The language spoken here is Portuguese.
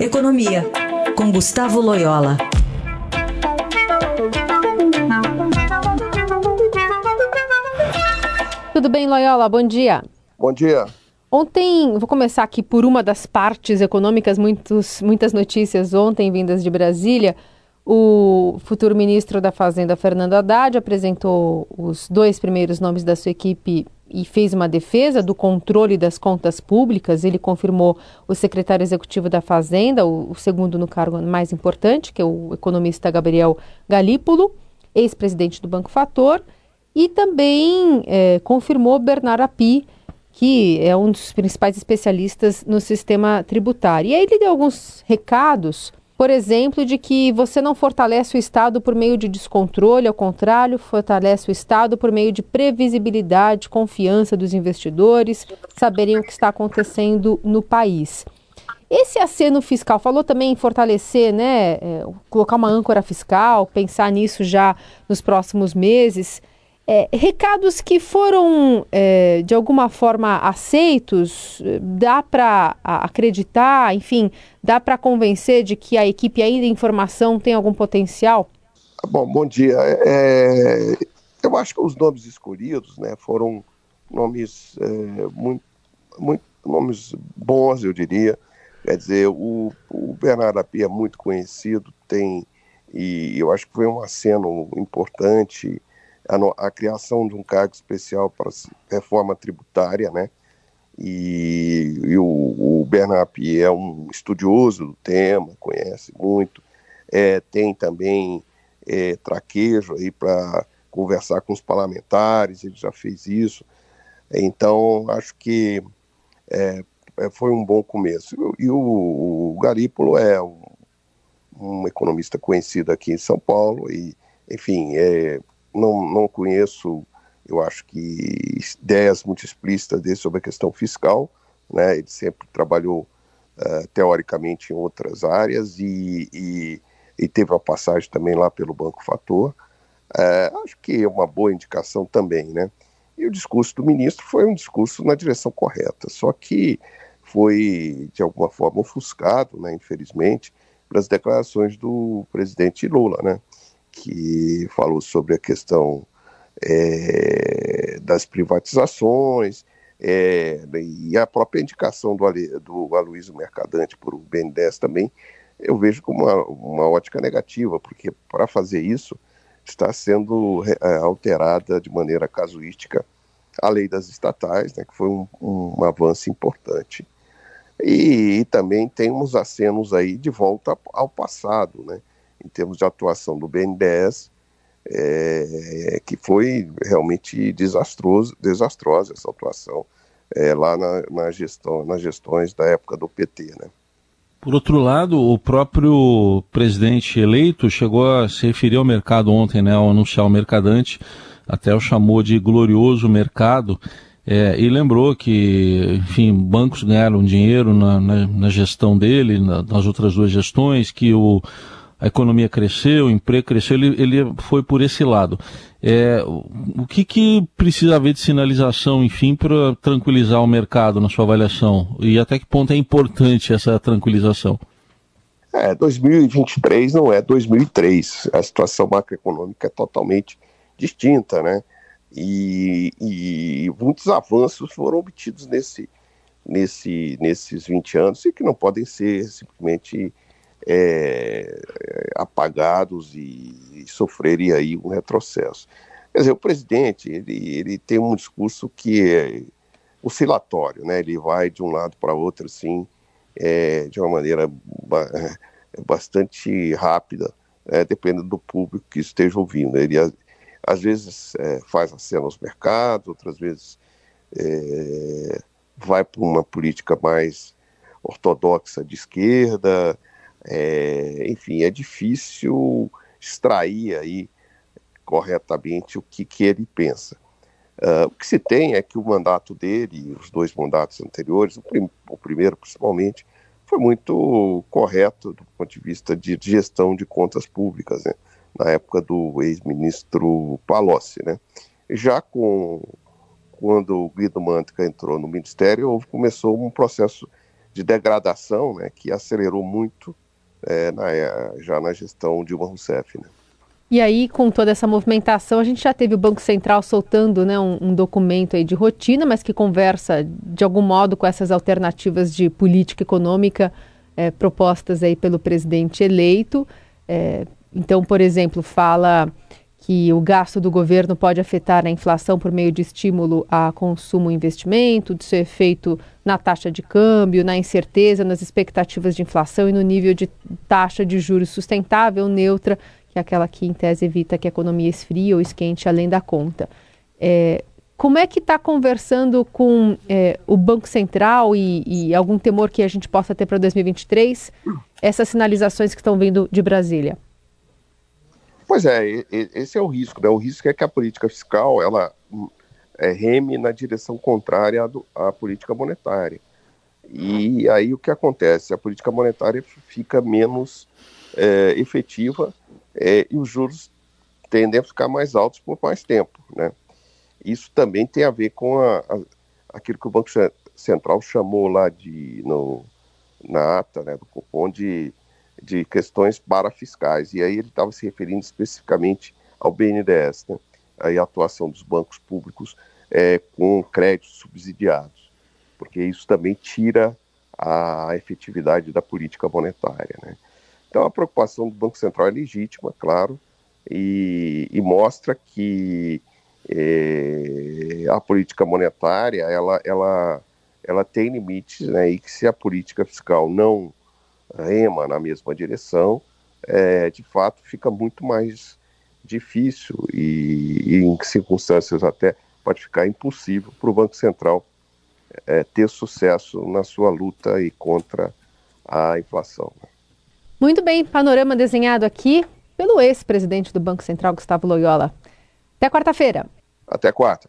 Economia, com Gustavo Loyola. Tudo bem, Loyola? Bom dia. Bom dia. Ontem, vou começar aqui por uma das partes econômicas, muitos, muitas notícias ontem vindas de Brasília. O futuro ministro da Fazenda, Fernando Haddad, apresentou os dois primeiros nomes da sua equipe e fez uma defesa do controle das contas públicas. Ele confirmou o secretário executivo da Fazenda, o, o segundo no cargo mais importante, que é o economista Gabriel Galípolo, ex-presidente do Banco Fator e também é, confirmou Bernard Api, que é um dos principais especialistas no sistema tributário. E aí ele deu alguns recados, por exemplo, de que você não fortalece o Estado por meio de descontrole, ao contrário, fortalece o Estado por meio de previsibilidade, confiança dos investidores, saberem o que está acontecendo no país. Esse aceno fiscal, falou também em fortalecer, né, é, colocar uma âncora fiscal, pensar nisso já nos próximos meses. É, recados que foram, é, de alguma forma, aceitos, dá para acreditar, enfim, dá para convencer de que a equipe ainda em formação tem algum potencial? Bom, bom dia. É, eu acho que os nomes escolhidos né, foram nomes é, muito, muito nomes bons, eu diria. Quer dizer, o, o Bernardo Api é muito conhecido, tem, e eu acho que foi um aceno importante a, a criação de um cargo especial para reforma tributária, né? E, e o, o Bernap é um estudioso do tema, conhece muito, é, tem também é, traquejo aí para conversar com os parlamentares, ele já fez isso. Então, acho que é, é foi um bom começo. E o, o Garípolo é um, um, economista conhecido aqui em São Paulo e, enfim, é, não, não conheço, eu acho que ideias muito explícitas dele sobre a questão fiscal, né? Ele sempre trabalhou uh, teoricamente em outras áreas e, e, e, teve uma passagem também lá pelo Banco Fator. Uh, acho que é uma boa indicação também, né? E o discurso do ministro foi um discurso na direção correta, só que foi de alguma forma ofuscado, né, infelizmente, pelas declarações do presidente Lula, né? Que falou sobre a questão é, das privatizações é, e a própria indicação do, do Aloysio Mercadante por o BNDES também, eu vejo como uma, uma ótica negativa, porque para fazer isso está sendo é, alterada de maneira casuística a lei das estatais, né, que foi um, um avanço importante. E, e, também temos acenos aí de volta ao passado, né? Em termos de atuação do BNDES, é, que foi realmente desastroso, desastrosa essa atuação é, lá na, na, gestão, nas gestões da época do PT, né? Por outro lado, o próprio presidente eleito chegou a se referir ao mercado ontem, né, ao anunciar o mercadante, até o chamou de glorioso mercado, é, e lembrou que, enfim, bancos ganharam dinheiro na, na, na gestão dele, na, nas outras duas gestões, que o, a economia cresceu, o emprego cresceu, ele, ele foi por esse lado. É, o que, que precisa haver de sinalização, enfim, para tranquilizar o mercado na sua avaliação? E até que ponto é importante essa tranquilização? É, 2023 não é 2003. A situação macroeconômica é totalmente distinta, né? E, e muitos avanços foram obtidos nesse, nesse, nesses 20 anos e que não podem ser simplesmente é, apagados e, e sofrerem aí um retrocesso. Quer dizer, o presidente, ele, ele tem um discurso que é oscilatório, né? Ele vai de um lado para outro, assim, é, de uma maneira ba bastante rápida, é, dependendo do público que esteja ouvindo. Ele, às vezes, é, faz aceno aos mercados, outras vezes é, vai para uma política mais ortodoxa de esquerda, é, enfim, é difícil extrair aí corretamente o que, que ele pensa. Uh, o que se tem é que o mandato dele, os dois mandatos anteriores, o, prim o, primeiro principalmente, foi muito correto do ponto de vista de gestão de contas públicas, né? na época do ex-ministro Palocci. Né? Já com, quando o Guido Mantica entrou no ministério, houve, começou um processo de degradação né, que acelerou muito é, na, é, já na gestão Dilma Rousseff. Né? E aí, com toda essa movimentação, a gente já teve o Banco Central soltando né, um, um, documento aí de rotina, mas que conversa de algum modo com essas alternativas de política econômica é, propostas aí pelo presidente eleito. É, então, por exemplo, fala que o gasto do governo pode afetar a inflação por meio de estímulo a consumo e investimento, de seu efeito na taxa de câmbio, na incerteza, nas expectativas de inflação e no nível de taxa de juros sustentável, neutra, que é aquela que, em tese, evita que a economia esfrie ou esquente além da conta. É, como é que está conversando com é, o Banco Central e, e, algum temor que a gente possa ter para 2023, essas sinalizações que estão vindo de Brasília? Pois é, esse é o risco. Né? O risco é que a política fiscal ela é, reme na direção contrária à, à, política monetária. E aí o que acontece? A política monetária fica menos é, efetiva é, e os juros tendem a ficar mais altos por mais tempo. Né? Isso também tem a ver com a, a, aquilo que o Banco Central chamou lá de, no, na ata né, do cupom de de questões parafiscais. E aí ele estava se referindo especificamente ao BNDES, né? aí a atuação dos bancos públicos é, com créditos subsidiados, porque isso também tira a efetividade da política monetária. Né? Então a preocupação do Banco Central é legítima, claro, e, e mostra que é, a política monetária ela, ela, ela tem limites, né, e que se a política fiscal não rema na mesma direção, é, de fato fica muito mais difícil e, e, em circunstâncias até pode ficar impossível para o Banco Central é, ter sucesso na sua luta aí contra a inflação. Muito bem, panorama desenhado aqui pelo ex-presidente do Banco Central, Gustavo Loyola. Até quarta-feira. Até quarta.